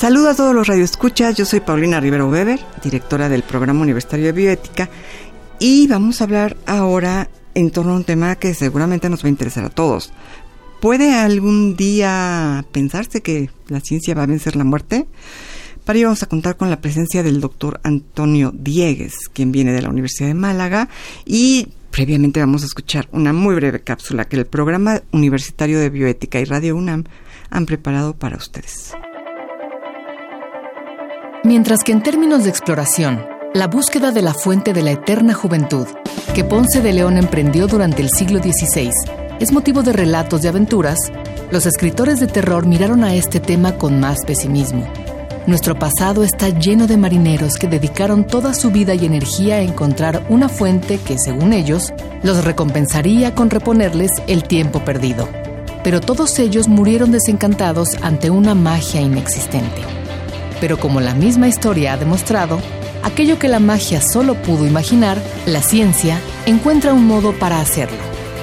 Saludos a todos los radioescuchas, yo soy Paulina Rivero Weber, directora del Programa Universitario de Bioética, y vamos a hablar ahora en torno a un tema que seguramente nos va a interesar a todos. ¿Puede algún día pensarse que la ciencia va a vencer la muerte? Para ello vamos a contar con la presencia del doctor Antonio Diegues, quien viene de la Universidad de Málaga, y previamente vamos a escuchar una muy breve cápsula que el Programa Universitario de Bioética y Radio UNAM han preparado para ustedes. Mientras que en términos de exploración, la búsqueda de la fuente de la eterna juventud, que Ponce de León emprendió durante el siglo XVI, es motivo de relatos de aventuras, los escritores de terror miraron a este tema con más pesimismo. Nuestro pasado está lleno de marineros que dedicaron toda su vida y energía a encontrar una fuente que, según ellos, los recompensaría con reponerles el tiempo perdido. Pero todos ellos murieron desencantados ante una magia inexistente. Pero como la misma historia ha demostrado, aquello que la magia solo pudo imaginar, la ciencia encuentra un modo para hacerlo.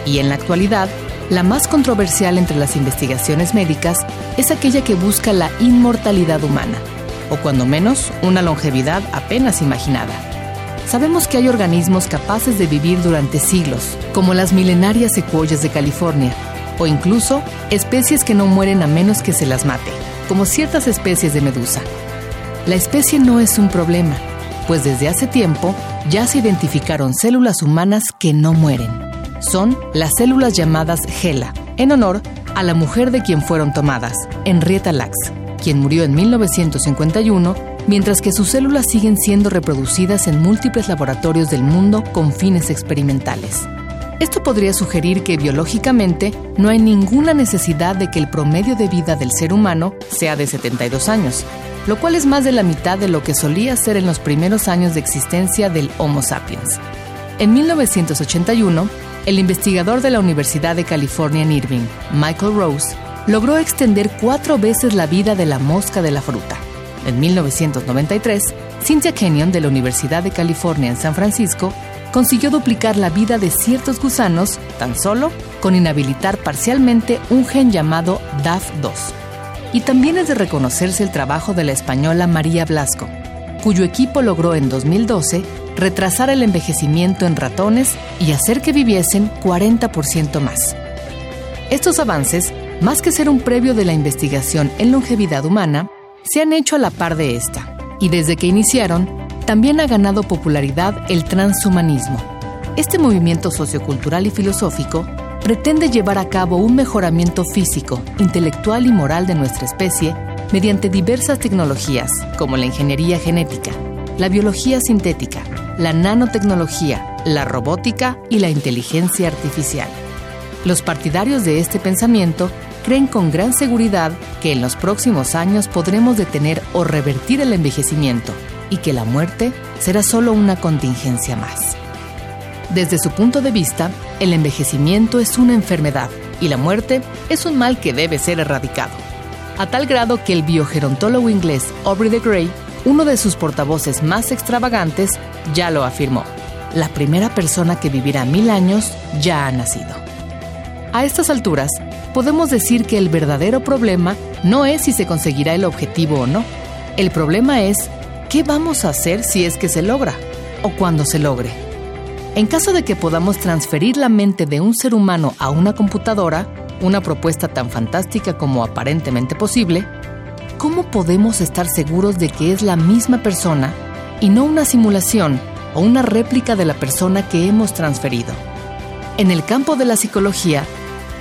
Y en la actualidad, la más controversial entre las investigaciones médicas es aquella que busca la inmortalidad humana, o cuando menos una longevidad apenas imaginada. Sabemos que hay organismos capaces de vivir durante siglos, como las milenarias secuoyas de California, o incluso especies que no mueren a menos que se las mate, como ciertas especies de medusa. La especie no es un problema, pues desde hace tiempo ya se identificaron células humanas que no mueren. Son las células llamadas GELA, en honor a la mujer de quien fueron tomadas, Henrietta Lacks, quien murió en 1951, mientras que sus células siguen siendo reproducidas en múltiples laboratorios del mundo con fines experimentales. Esto podría sugerir que biológicamente no hay ninguna necesidad de que el promedio de vida del ser humano sea de 72 años, lo cual es más de la mitad de lo que solía ser en los primeros años de existencia del Homo sapiens. En 1981, el investigador de la Universidad de California en Irving, Michael Rose, logró extender cuatro veces la vida de la mosca de la fruta. En 1993, Cynthia Kenyon de la Universidad de California en San Francisco consiguió duplicar la vida de ciertos gusanos tan solo con inhabilitar parcialmente un gen llamado DAF2 y también es de reconocerse el trabajo de la española María Blasco, cuyo equipo logró en 2012 retrasar el envejecimiento en ratones y hacer que viviesen 40% más. Estos avances, más que ser un previo de la investigación en longevidad humana, se han hecho a la par de esta, y desde que iniciaron, también ha ganado popularidad el transhumanismo. Este movimiento sociocultural y filosófico pretende llevar a cabo un mejoramiento físico, intelectual y moral de nuestra especie mediante diversas tecnologías como la ingeniería genética, la biología sintética, la nanotecnología, la robótica y la inteligencia artificial. Los partidarios de este pensamiento creen con gran seguridad que en los próximos años podremos detener o revertir el envejecimiento y que la muerte será solo una contingencia más. Desde su punto de vista, el envejecimiento es una enfermedad y la muerte es un mal que debe ser erradicado. A tal grado que el biogerontólogo inglés Aubrey de Grey, uno de sus portavoces más extravagantes, ya lo afirmó. La primera persona que vivirá mil años ya ha nacido. A estas alturas, podemos decir que el verdadero problema no es si se conseguirá el objetivo o no. El problema es qué vamos a hacer si es que se logra o cuando se logre. En caso de que podamos transferir la mente de un ser humano a una computadora, una propuesta tan fantástica como aparentemente posible, ¿cómo podemos estar seguros de que es la misma persona y no una simulación o una réplica de la persona que hemos transferido? En el campo de la psicología,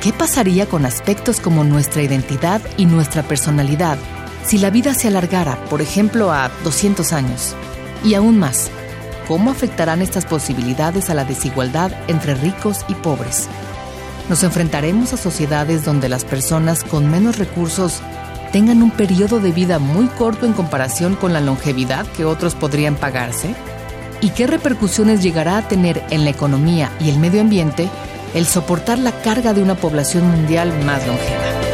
¿qué pasaría con aspectos como nuestra identidad y nuestra personalidad si la vida se alargara, por ejemplo, a 200 años? Y aún más, ¿Cómo afectarán estas posibilidades a la desigualdad entre ricos y pobres? Nos enfrentaremos a sociedades donde las personas con menos recursos tengan un periodo de vida muy corto en comparación con la longevidad que otros podrían pagarse? ¿Y qué repercusiones llegará a tener en la economía y el medio ambiente el soportar la carga de una población mundial más longeva?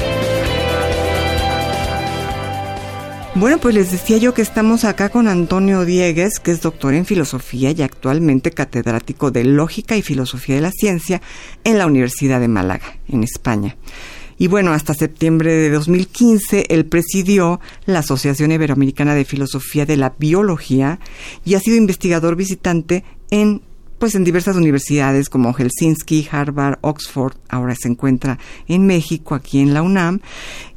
Bueno, pues les decía yo que estamos acá con Antonio Diegues, que es doctor en filosofía y actualmente catedrático de Lógica y Filosofía de la Ciencia en la Universidad de Málaga, en España. Y bueno, hasta septiembre de 2015 él presidió la Asociación Iberoamericana de Filosofía de la Biología y ha sido investigador visitante en pues en diversas universidades como Helsinki, Harvard, Oxford, ahora se encuentra en México, aquí en la UNAM,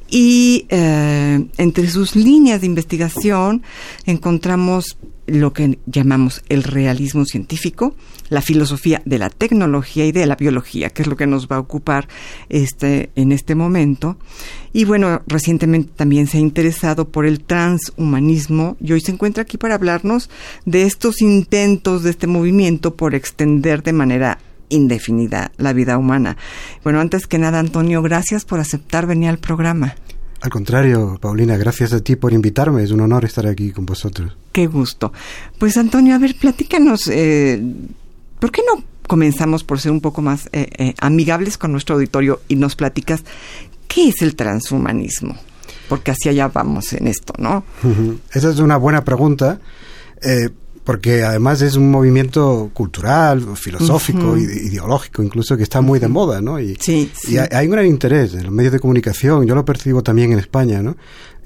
y eh, entre sus líneas de investigación encontramos lo que llamamos el realismo científico, la filosofía de la tecnología y de la biología, que es lo que nos va a ocupar este, en este momento. Y bueno, recientemente también se ha interesado por el transhumanismo y hoy se encuentra aquí para hablarnos de estos intentos de este movimiento por extender de manera indefinida la vida humana. Bueno, antes que nada, Antonio, gracias por aceptar venir al programa. Al contrario, Paulina, gracias a ti por invitarme. Es un honor estar aquí con vosotros. Qué gusto. Pues Antonio, a ver, platícanos, eh, ¿por qué no comenzamos por ser un poco más eh, eh, amigables con nuestro auditorio y nos platicas qué es el transhumanismo? Porque así allá vamos en esto, ¿no? Esa es una buena pregunta. Porque además es un movimiento cultural, filosófico, ideológico, incluso que está muy de moda, ¿no? Y, sí, y hay, un gran interés en los medios de comunicación, yo lo percibo también en España, ¿no?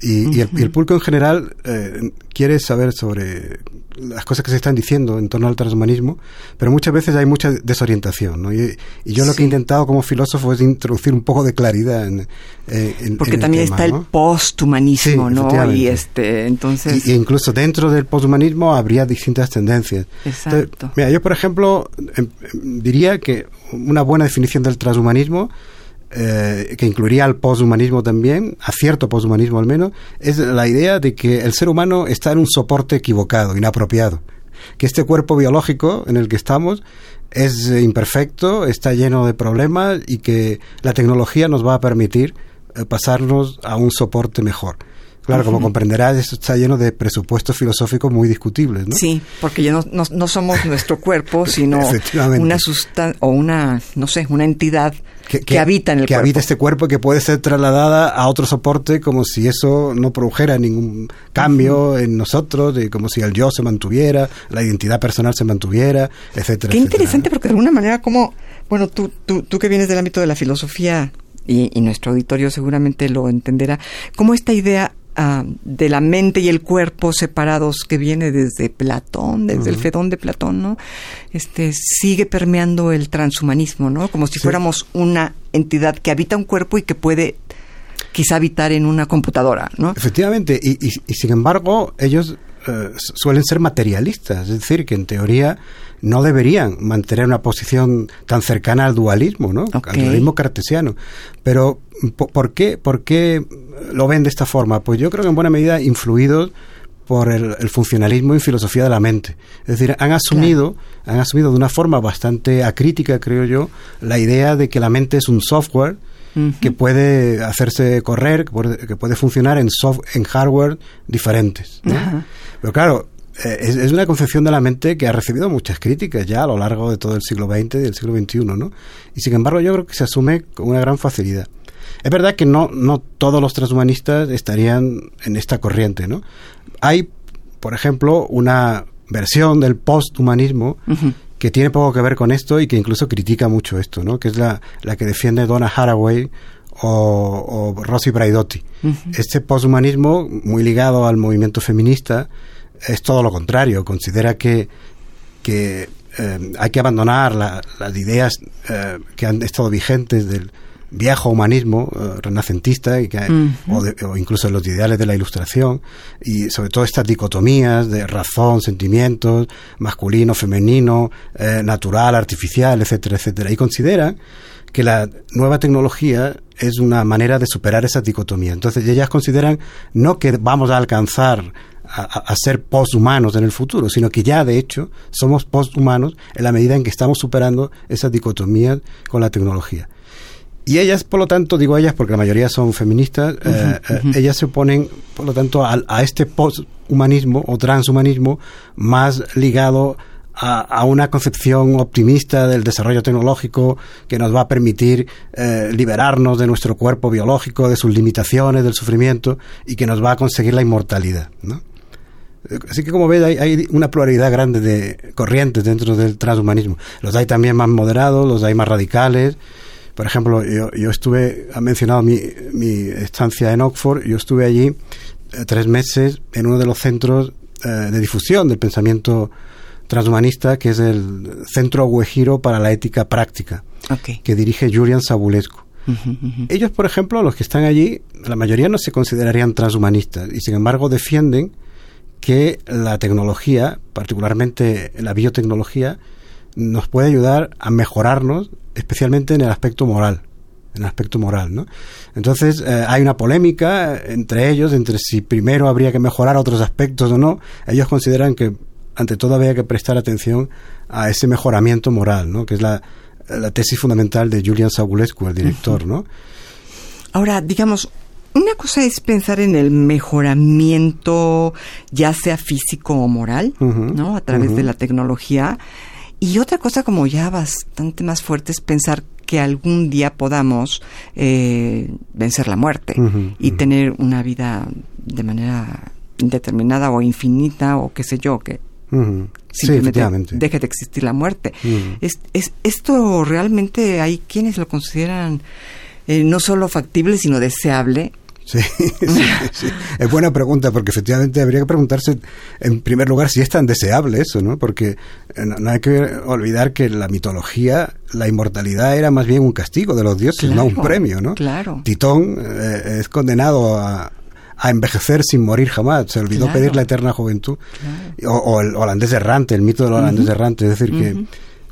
Y, el, público en general eh, quiere saber sobre las cosas que se están diciendo en torno al transhumanismo, pero muchas veces hay mucha desorientación. ¿no? Y, yo lo que he intentado como filósofo es introducir un poco de claridad en, en Porque también está el posthumanismo, ¿no? Y este, entonces... Y, incluso dentro del posthumanismo habría distintas tendencias. Exacto. mira, yo por ejemplo em, em, diría que una buena definición del transhumanismo eh, que incluiría al poshumanismo también, a cierto poshumanismo al menos, es la idea de que el ser humano está en un soporte equivocado, inapropiado. Que este cuerpo biológico en el que estamos es imperfecto, está lleno de problemas y que la tecnología nos va a permitir eh, pasarnos a un soporte mejor. Claro, como comprenderás, esto está lleno de presupuestos filosóficos muy discutibles, ¿no? Sí, porque ya no, no, somos nuestro cuerpo, sino una sustancia o una, no sé, una entidad que, habita en el que habita este cuerpo y que puede ser trasladada a otro soporte como si eso no produjera ningún cambio en nosotros, y como si el yo se mantuviera, la identidad personal se mantuviera, etcétera. Qué interesante, porque de alguna manera, como, bueno, tú, tú, tú que vienes del ámbito de la filosofía y, y, nuestro auditorio seguramente lo entenderá, como esta idea Ah, de la mente y el cuerpo separados que viene desde Platón, desde el Fedón de Platón, ¿no? Este sigue permeando el transhumanismo, ¿no? Como si fuéramos una entidad que habita un cuerpo y que puede quizá habitar en una computadora, ¿no? Efectivamente, y, y, sin embargo, ellos eh, suelen ser materialistas, es decir, que en teoría no deberían mantener una posición tan cercana al dualismo, ¿no? Al dualismo cartesiano. Pero ¿por qué, ¿por qué lo ven de esta forma? Pues yo creo que en buena medida influidos por el, funcionalismo y filosofía de la mente. Es decir, han asumido, han asumido de una forma bastante acrítica, creo yo, la idea de que la mente es un software que puede hacerse correr, que puede, funcionar en, soft, en hardware diferentes. Pero claro, eh, es, una concepción de la mente que ha recibido muchas críticas ya a lo largo de todo el siglo XX y del siglo XXI, ¿no? Y sin embargo yo creo que se asume con una gran facilidad. Es verdad que no, no todos los transhumanistas estarían en esta corriente, ¿no? Hay, por ejemplo, una versión del posthumanismo que tiene poco que ver con esto y que incluso critica mucho esto, ¿no? Que es la, la que defiende Donna Haraway o, o Rossi Braidotti. Este posthumanismo, muy ligado al movimiento feminista, es todo lo contrario. Considera que, que eh, hay que abandonar las ideas eh, que han estado vigentes del viejo humanismo eh, renacentista y que, o, incluso los ideales de la ilustración y sobre todo estas dicotomías de razón, sentimientos, masculino, femenino, natural, artificial, etcétera, etcétera. Y considera que la nueva tecnología es una manera de superar esa dicotomía. Entonces ellas consideran no que vamos a alcanzar a, ser posthumanos en el futuro, sino que ya de hecho somos posthumanos en la medida en que estamos superando esa dicotomía con la tecnología. Y ellas, por lo tanto, digo ellas porque la mayoría son feministas, eh, eh, ellas se oponen, por lo tanto, a, a este posthumanismo o transhumanismo más ligado a, una concepción optimista del desarrollo tecnológico que nos va a permitir eh, liberarnos de nuestro cuerpo biológico, de sus limitaciones, del sufrimiento y que nos va a conseguir la inmortalidad. ¿no? Así que como ves hay, hay, una pluralidad grande de corrientes dentro del transhumanismo. Los hay también más moderados, los hay más radicales. Por ejemplo, yo, yo estuve, ha mencionado mi, mi estancia en Oxford, yo estuve allí eh, tres meses en uno de los centros eh, de difusión del pensamiento transhumanista, que es el Centro Guejiro para la Ética Práctica, que dirige Julian Sabulescu. Ellos, por ejemplo, los que están allí, la mayoría no se considerarían transhumanistas y sin embargo defienden que la tecnología, particularmente la biotecnología, nos puede ayudar a mejorarnos, especialmente en el aspecto moral. En el aspecto moral, ¿no? Entonces, eh, hay una polémica entre ellos, entre si primero habría que mejorar otros aspectos o no. Ellos consideran que ante todo había que prestar atención a ese mejoramiento moral, ¿no? que es la, tesis fundamental de Julian Sagulescu, el director. ¿no? Ahora, digamos, una cosa es pensar en el mejoramiento, ya sea físico o moral, ¿no? A través de la tecnología. Y otra cosa como ya bastante más fuerte es pensar que algún día podamos eh, vencer la muerte y tener una vida de manera indeterminada o infinita o qué sé yo, que Simplemente deje de existir la muerte. es, es, esto realmente hay quienes lo consideran eh, no solo factible, sino deseable. Sí, sí, es buena pregunta porque efectivamente habría que preguntarse en primer lugar si es tan deseable eso, ¿no? Porque eh, no, hay que olvidar que la mitología, la inmortalidad era más bien un castigo de los dioses, no un premio, ¿no? Claro. Titón eh, es condenado a, a envejecer sin morir jamás. Se olvidó pedir la eterna juventud. O, el holandés errante, el mito del holandés errante. Es decir, que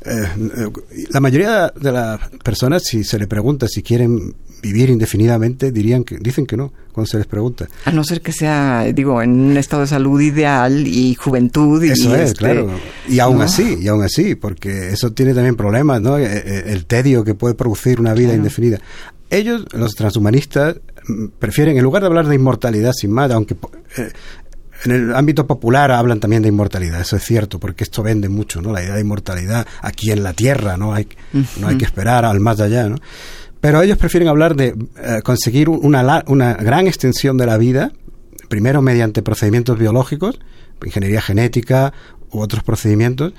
eh, la mayoría de las personas, si se le pregunta si quieren vivir indefinidamente, dirían que dicen que no cuando se les pregunta. A no ser que sea, digo, en un estado de salud ideal y juventud. Y eso es, este, claro. Y aún así, y aún así, porque eso tiene también problemas, ¿no? Eh, eh, el, tedio que puede producir una vida indefinida. Ellos, los transhumanistas, prefieren, en lugar de hablar de inmortalidad sin más, aunque eh, en el ámbito popular hablan también de inmortalidad, eso es cierto, porque esto vende mucho, ¿no? La idea de inmortalidad aquí en la Tierra, no hay, no hay que esperar al más allá, ¿no? Pero ellos prefieren hablar de eh, conseguir una, una gran extensión de la vida, primero mediante procedimientos biológicos, ingeniería genética u otros procedimientos,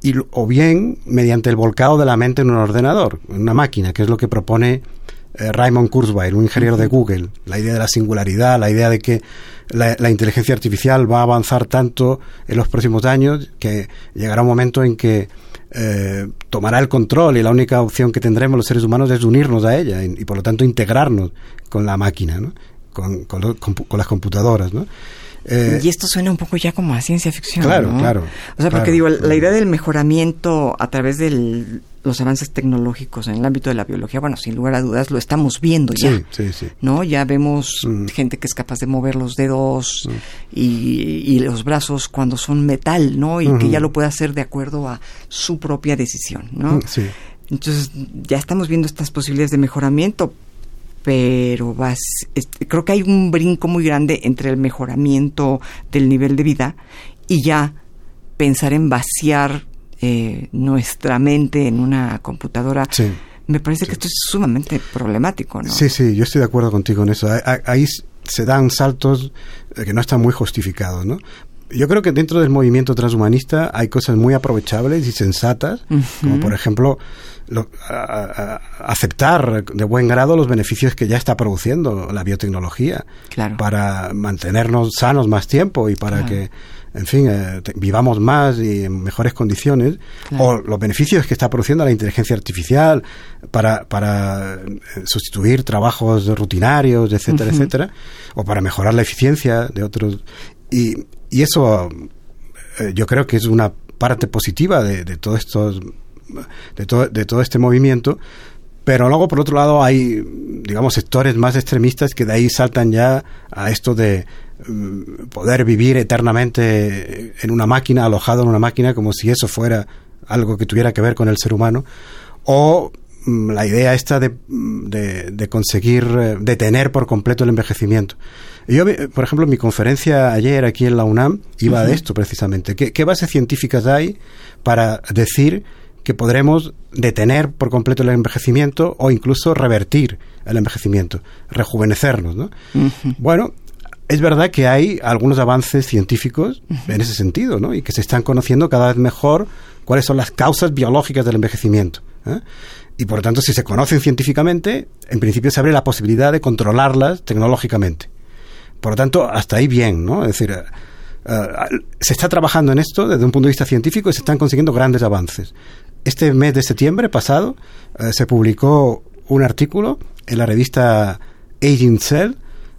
y, o bien mediante el volcado de la mente en un ordenador, en una máquina, que es lo que propone eh, Raymond Kurzweil, un ingeniero de Google, la idea de la singularidad, la idea de que la, inteligencia artificial va a avanzar tanto en los próximos años que llegará un momento en que eh, tomará el control y la única opción que tendremos los seres humanos es unirnos a ella y, por lo tanto integrarnos con la máquina, con, con, con las computadoras. ¿no? Eh, y esto suena un poco ya como a ciencia ficción. Claro, claro. O sea, porque digo, la idea del mejoramiento a través de los avances tecnológicos en el ámbito de la biología, bueno, sin lugar a dudas lo estamos viendo ya. Sí, sí, sí. ¿No? Ya vemos mm. gente que es capaz de mover los dedos mm. y, los brazos cuando son metal, ¿no? Y que ya lo puede hacer de acuerdo a su propia decisión, ¿no? Mm, sí. Entonces, ya estamos viendo estas posibilidades de mejoramiento, pero vas, creo que hay un brinco muy grande entre el mejoramiento del nivel de vida y ya pensar en vaciar eh, nuestra mente en una computadora. Me parece que esto es sumamente problemático, ¿no? Sí, sí, yo estoy de acuerdo contigo en eso. Ahí se dan saltos eh, que no están muy justificados, ¿no? Yo creo que dentro del movimiento transhumanista hay cosas muy aprovechables y sensatas, como por ejemplo aceptar de buen grado los beneficios que ya está produciendo la biotecnología para mantenernos sanos más tiempo y para que en fin, eh, vivamos más y en mejores condiciones, o los beneficios que está produciendo la inteligencia artificial para, para eh, sustituir trabajos rutinarios, etcétera, etcétera, o para mejorar la eficiencia de otros. Y, y eso eh, yo creo que es una parte positiva de, todo estos de todo, de todo este movimiento pero luego por otro lado hay digamos sectores más extremistas que de ahí saltan ya a esto de mm, poder vivir eternamente en una máquina alojado en una máquina como si eso fuera algo que tuviera que ver con el ser humano o la idea esta de, de, conseguir eh, detener por completo el envejecimiento. Yo, por ejemplo, mi conferencia ayer aquí en la UNAM iba de esto precisamente. ¿Qué, ¿Qué bases científicas hay para decir que podremos detener por completo el envejecimiento o incluso revertir el envejecimiento, rejuvenecernos, ¿no? Bueno, es verdad que hay algunos avances científicos en ese sentido, ¿no? Y que se están conociendo cada vez mejor cuáles son las causas biológicas del envejecimiento. ¿eh? Y por lo tanto, si se conocen científicamente, en principio se abre la posibilidad de controlarlas tecnológicamente. Por lo tanto, hasta ahí bien, ¿no? Es decir, eh, se está trabajando en esto desde un punto de vista científico y se están consiguiendo grandes avances. Este mes de septiembre pasado eh, se publicó un artículo en la revista Aging Cell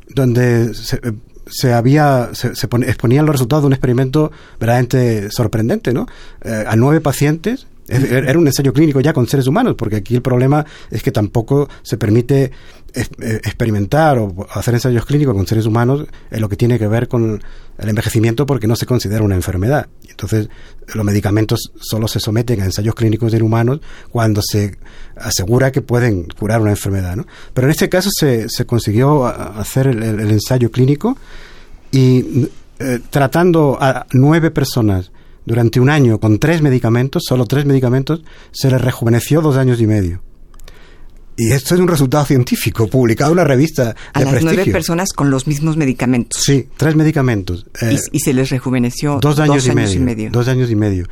donde se, había se, exponían los resultados de un experimento verdaderamente sorprendente, ¿no? Eh, a nueve pacientes era un ensayo clínico ya con seres humanos, porque aquí el problema es que tampoco se permite eh, experimentar o hacer ensayos clínicos con seres humanos en lo que tiene que ver con el envejecimiento porque no se considera una enfermedad. Entonces, los medicamentos solo se someten a ensayos clínicos en humanos cuando se asegura que pueden curar una enfermedad. ¿no? Pero en este caso se, se consiguió hacer el, ensayo clínico y eh, tratando a nueve personas durante un año con tres medicamentos, solo tres medicamentos, se les rejuveneció dos años y medio. Y esto es un resultado científico, publicado en una revista de a las nueve personas con los mismos medicamentos. Sí, tres medicamentos. y, eh, se les rejuveneció dos años, y, medio, Dos años y medio.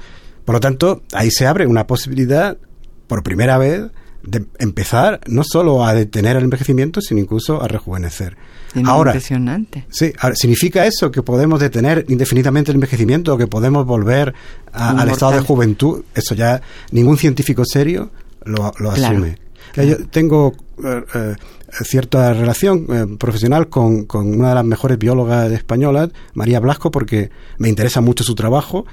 Por lo tanto, ahí se abre una posibilidad, por primera vez, de empezar no solo a detener el envejecimiento, sino incluso a rejuvenecer. Ahora, impresionante. Sí, ¿significa eso que podemos detener indefinidamente el envejecimiento o que podemos volver al estado de juventud? Eso ya ningún científico serio lo, asume. Yo tengo eh, eh, cierta relación eh, profesional con, con, una de las mejores biólogas españolas, María Blasco, porque me interesa mucho su trabajo.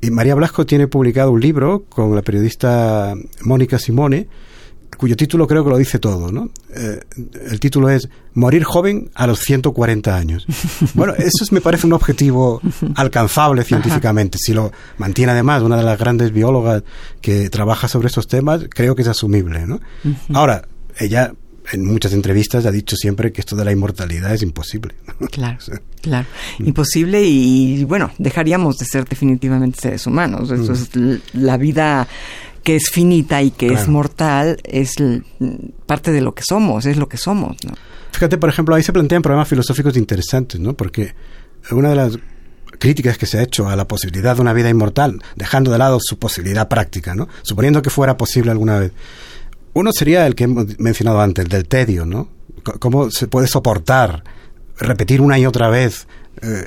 Y María Blasco tiene publicado un libro con la periodista Mónica Simone, cuyo título creo que lo dice todo, ¿no? Eh, el título es Morir joven a los 140 años. Bueno, eso me parece un objetivo alcanzable científicamente. Si lo mantiene además una de las grandes biólogas que trabaja sobre estos temas, creo que es asumible, ¿no? Ahora, ella en muchas entrevistas ha dicho siempre que esto de la inmortalidad es imposible. Claro, claro. Imposible y, bueno, dejaríamos de ser definitivamente seres humanos. Eso es la vida que es finita y que es mortal, es parte de lo que somos, es lo que somos. ¿no? Fíjate, por ejemplo, ahí se plantean problemas filosóficos interesantes, ¿no? Porque una de las críticas que se ha hecho a la posibilidad de una vida inmortal, dejando de lado su posibilidad práctica, ¿no? Suponiendo que fuera posible alguna vez. Uno sería el que hemos mencionado antes, el del tedio, ¿no? ¿Cómo se puede soportar repetir una y otra vez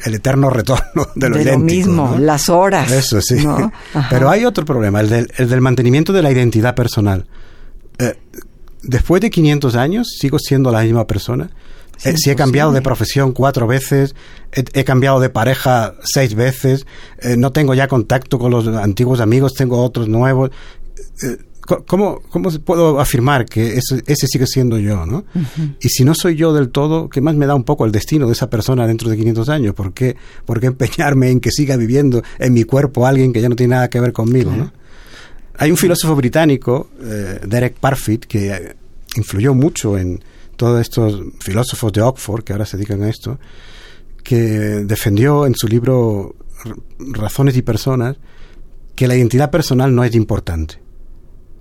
el eterno retorno de lo, de mismo, las horas. Eso sí. Pero hay otro problema, el del, el del mantenimiento de la identidad personal. Eh, después de 500 años, ¿sigo siendo la misma persona? Eh, si he cambiado de profesión cuatro veces, he, cambiado de pareja seis veces, no tengo ya contacto con los antiguos amigos, tengo otros nuevos. ¿Cómo, ¿Cómo puedo afirmar que ese, ese sigue siendo yo? ¿no? Y si no soy yo del todo, ¿qué más me da un poco el destino de esa persona dentro de 500 años? ¿Por qué, por qué empeñarme en que siga viviendo en mi cuerpo alguien que ya no tiene nada que ver conmigo? ¿no? Hay un filósofo británico, eh, Derek Parfit, que influyó mucho en todos estos filósofos de Oxford que ahora se dedican a esto, que defendió en su libro Razones y Personas que la identidad personal no es importante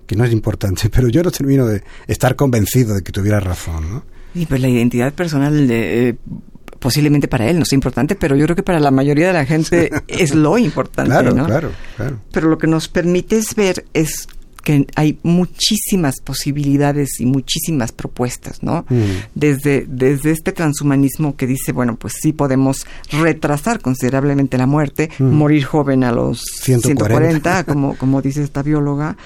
que no es importante, pero yo no termino de estar convencido de que tuviera razón, ¿no? Y pues la identidad personal de, eh, posiblemente para él no es importante, pero yo creo que para la mayoría de la gente es lo importante, claro, ¿no? Claro, claro. Pero lo que nos permite ver es que hay muchísimas posibilidades y muchísimas propuestas, ¿no? Mm. Desde, desde este transhumanismo que dice, bueno, pues sí podemos retrasar considerablemente la muerte, mm. morir joven a los 140, 140 como, como dice esta bióloga,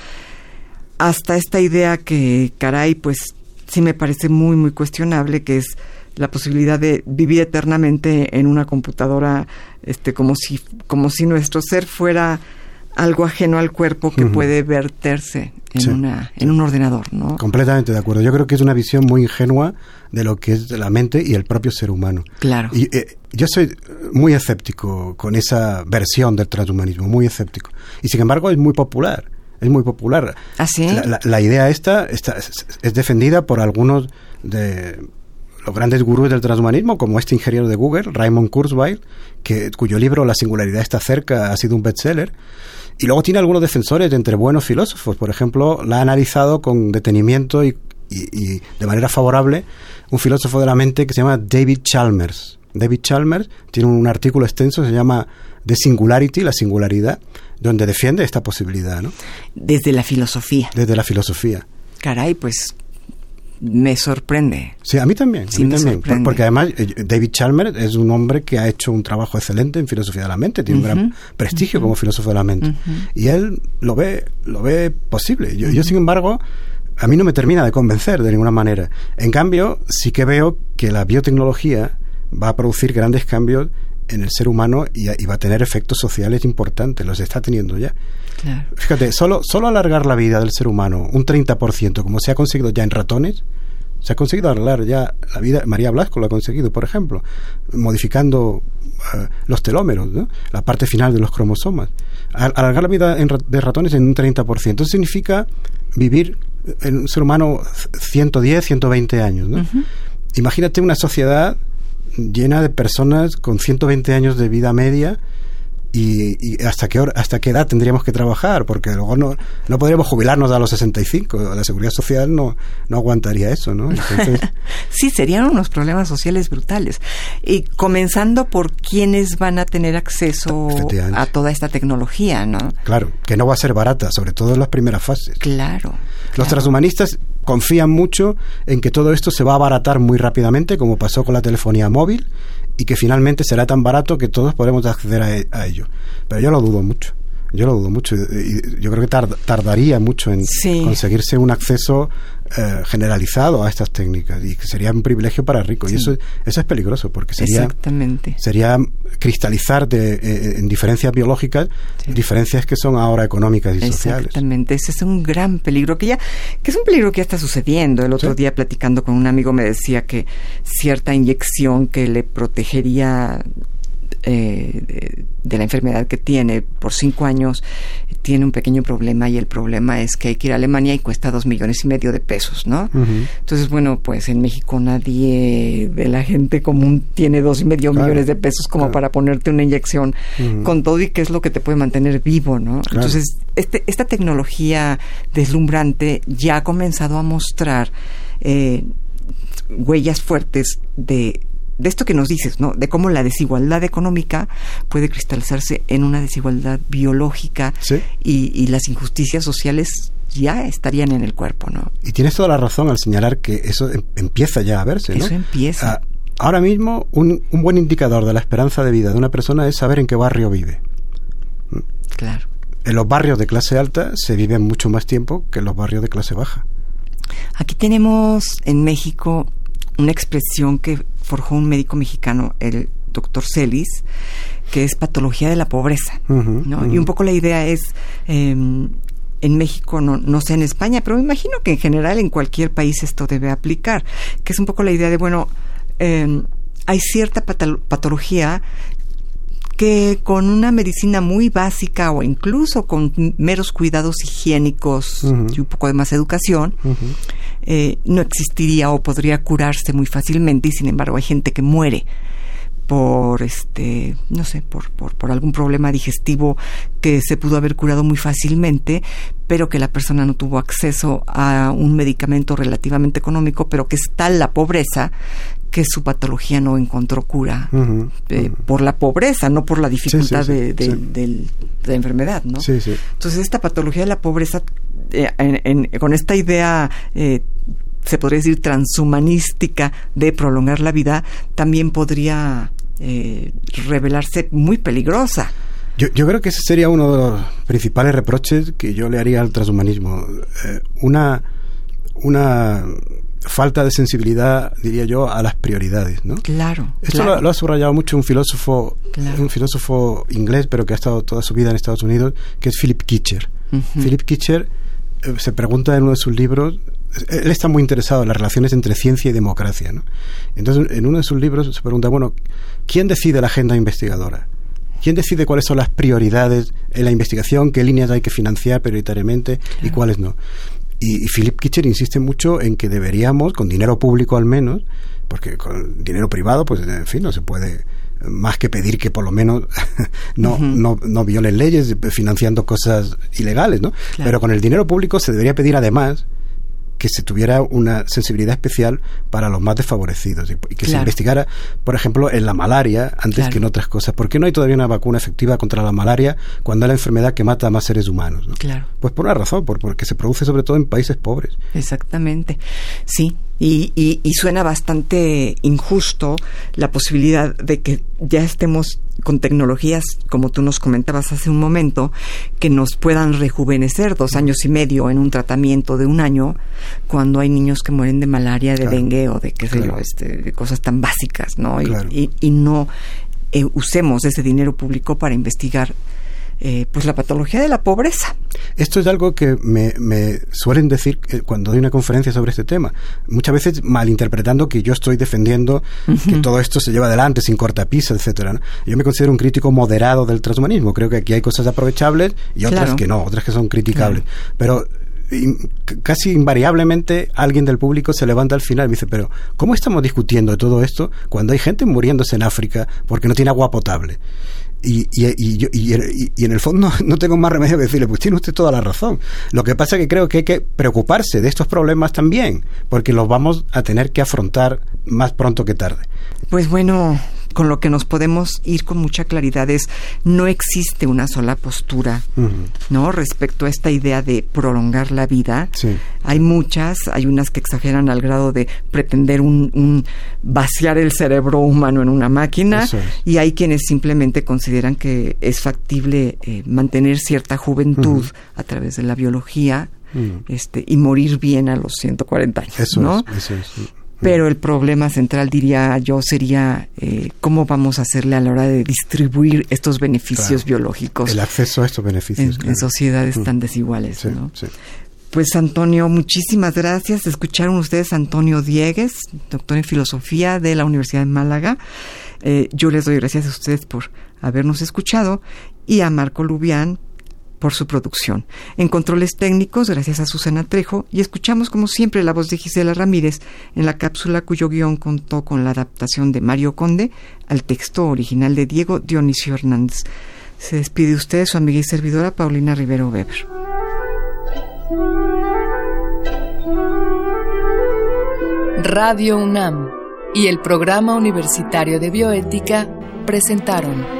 hasta esta idea que, caray, pues sí me parece muy, muy cuestionable, que es la posibilidad de vivir eternamente en una computadora, este, como si, como si nuestro ser fuera algo ajeno al cuerpo que puede verterse en una, en un ordenador, ¿no? Completamente de acuerdo. Yo creo que es una visión muy ingenua de lo que es la mente y el propio ser humano. Claro. Y eh, yo soy muy escéptico con esa versión del transhumanismo, muy escéptico. Y sin embargo es muy popular es muy popular. ¿Ah, sí? la, idea esta, es, defendida por algunos de los grandes gurús del transhumanismo, como este ingeniero de Google, Raymond Kurzweil, que, cuyo libro La singularidad está cerca ha sido un bestseller. Y luego tiene algunos defensores entre buenos filósofos. Por ejemplo, la ha analizado con detenimiento y, y de manera favorable un filósofo de la mente que se llama David Chalmers. David Chalmers tiene un artículo extenso, se llama The Singularity, la singularidad, donde defiende esta posibilidad, ¿no? Desde la filosofía. Desde la filosofía. Caray, pues me sorprende. Sí, a mí también. a mí también porque además eh, David Chalmers es un hombre que ha hecho un trabajo excelente en filosofía de la mente, tiene un gran prestigio como filósofo de la mente. Y él lo ve, lo ve posible. Yo, yo, sin embargo, a mí no me termina de convencer de ninguna manera. En cambio, sí que veo que la biotecnología va a producir grandes cambios en el ser humano y, va a tener efectos sociales importantes, los está teniendo ya. Fíjate, solo, solo alargar la vida del ser humano un 30%, como se ha conseguido ya en ratones, se ha conseguido alargar ya la vida, María Blasco lo ha conseguido, por ejemplo, modificando eh, los telómeros, la parte final de los cromosomas. Alargar la vida de ratones en un 30%. Eso significa vivir en un ser humano 110, 120 años. Imagínate una sociedad llena de personas con 120 años de vida media y, hasta qué hora, hasta qué edad tendríamos que trabajar porque luego no no podríamos jubilarnos a los 65 la seguridad social no no aguantaría eso no sí serían unos problemas sociales brutales. Y comenzando por quienes van a tener acceso a toda esta tecnología no claro que no va a ser barata sobre todo en las primeras fases. Claro los transhumanistas confían mucho en que todo esto se va a abaratar muy rápidamente como pasó con la telefonía móvil y que finalmente será tan barato que todos podremos acceder a, e, ello. Pero yo lo dudo mucho. Yo lo dudo mucho. Y yo creo que tardaría mucho en conseguirse un acceso eh, generalizado a estas técnicas y que sería un privilegio para ricos. Y eso, eso es peligroso porque sería, sería cristalizar de, eh, en diferencias biológicas diferencias que son ahora económicas y sociales. Exactamente, ese es un gran peligro que ya, que es un peligro que ya está sucediendo. El otro día platicando con un amigo me decía que cierta inyección que le protegería eh, de, la enfermedad que tiene por cinco años tiene un pequeño problema y el problema es que hay que ir a Alemania y cuesta dos millones y medio de pesos, ¿no? Entonces, bueno, pues en México nadie de la gente común tiene dos y medio millones de pesos como para ponerte una inyección con todo y que es lo que te puede mantener vivo, ¿no? Entonces, este, esta tecnología deslumbrante ya ha comenzado a mostrar eh, huellas fuertes de de esto que nos dices, ¿no? De cómo la desigualdad económica puede cristalizarse en una desigualdad biológica y, las injusticias sociales ya estarían en el cuerpo, ¿no? Y tienes toda la razón al señalar que eso em, empieza ya a verse, ¿no? Eso empieza. Ah, ahora mismo, un, un, buen indicador de la esperanza de vida de una persona es saber en qué barrio vive. Claro. En los barrios de clase alta se vive mucho más tiempo que en los barrios de clase baja. Aquí tenemos en México una expresión que forjó un médico mexicano, el doctor Celis, que es patología de la pobreza. Y un poco la idea es, em, en México, no, no sé en España, pero me imagino que en general en cualquier país esto debe aplicar, que es un poco la idea de, bueno, em, hay cierta patología que con una medicina muy básica o incluso con meros cuidados higiénicos y un poco de más educación, eh, no existiría o podría curarse muy fácilmente y sin embargo hay gente que muere por este no sé por, por, por, algún problema digestivo que se pudo haber curado muy fácilmente pero que la persona no tuvo acceso a un medicamento relativamente económico pero que es tal la pobreza que su patología no encontró cura eh, por la pobreza, no por la dificultad de, la enfermedad, ¿no? Entonces esta patología de la pobreza, eh, con esta idea eh, se podría decir transhumanística de prolongar la vida, también podría revelarse muy peligrosa. Yo, yo, creo que ese sería uno de los principales reproches que yo le haría al transhumanismo. una, una falta de sensibilidad, diría yo, a las prioridades, ¿no? Claro. Esto Lo, ha subrayado mucho un filósofo, un filósofo inglés, pero que ha estado toda su vida en Estados Unidos, que es Philip Kitcher. Philip Kitcher eh, se pregunta en uno de sus libros, él está muy interesado en las relaciones entre ciencia y democracia, ¿no? Entonces, en uno de sus libros se pregunta, bueno, ¿quién decide la agenda investigadora? ¿Quién decide cuáles son las prioridades en la investigación? ¿Qué líneas hay que financiar prioritariamente y cuáles no? Y, Philip Kitcher insiste mucho en que deberíamos, con dinero público al menos, porque con dinero privado, pues en fin, no se puede más que pedir que por lo menos no, no, no violen leyes financiando cosas ilegales, ¿no? Pero con el dinero público se debería pedir además que se tuviera una sensibilidad especial para los más desfavorecidos y, que se investigara, por ejemplo, en la malaria antes que en otras cosas. ¿Por qué no hay todavía una vacuna efectiva contra la malaria cuando es la enfermedad que mata a más seres humanos? Claro. Pues por una razón, porque se produce sobre todo en países pobres. Exactamente. Sí, y, y, suena bastante injusto la posibilidad de que ya estemos con tecnologías, como tú nos comentabas hace un momento, que nos puedan rejuvenecer dos años y medio en un tratamiento de un año, cuando hay niños que mueren de malaria, de dengue o de qué sé yo, este, de cosas tan básicas, ¿no? Y, y, no eh, usemos ese dinero público para investigar eh, pues la patología de la pobreza. Esto es algo que me, suelen decir cuando doy una conferencia sobre este tema, muchas veces malinterpretando que yo estoy defendiendo que todo esto se lleva adelante sin cortapisa, etcétera. Yo me considero un crítico moderado del transhumanismo. Creo que aquí hay cosas aprovechables y otras que no, otras que son criticables. Pero casi invariablemente alguien del público se levanta al final y dice, pero ¿cómo estamos discutiendo todo esto cuando hay gente muriéndose en África porque no tiene agua potable? Y, y, y, y, en el fondo no tengo más remedio que decirle, pues tiene usted toda la razón. Lo que pasa es que creo que hay que preocuparse de estos problemas también, porque los vamos a tener que afrontar más pronto que tarde. Pues bueno, con lo que nos podemos ir con mucha claridad es no existe una sola postura, ¿no? Respecto a esta idea de prolongar la vida. Hay muchas, hay unas que exageran al grado de pretender un, vaciar el cerebro humano en una máquina y hay quienes simplemente consideran que es factible eh, mantener cierta juventud a través de la biología. Este, y morir bien a los 140 años. Eso ¿no? es, eso es pero el problema central, diría yo, sería eh, cómo vamos a hacerle a la hora de distribuir estos beneficios biológicos. El acceso a estos beneficios. En, sociedades tan desiguales, ¿no? Pues Antonio, muchísimas gracias. Escucharon ustedes a Antonio Diegues, doctor en filosofía de la Universidad de Málaga. Eh, yo les doy gracias a ustedes por habernos escuchado y a Marco Lubián, por su producción. En controles técnicos, gracias a Susana Trejo, y escuchamos como siempre la voz de Gisela Ramírez en la cápsula cuyo guion contó con la adaptación de Mario Conde al texto original de Diego Dionisio Hernández. Se despide usted su amiga y servidora Paulina Rivero Weber. Radio UNAM y el Programa Universitario de Bioética presentaron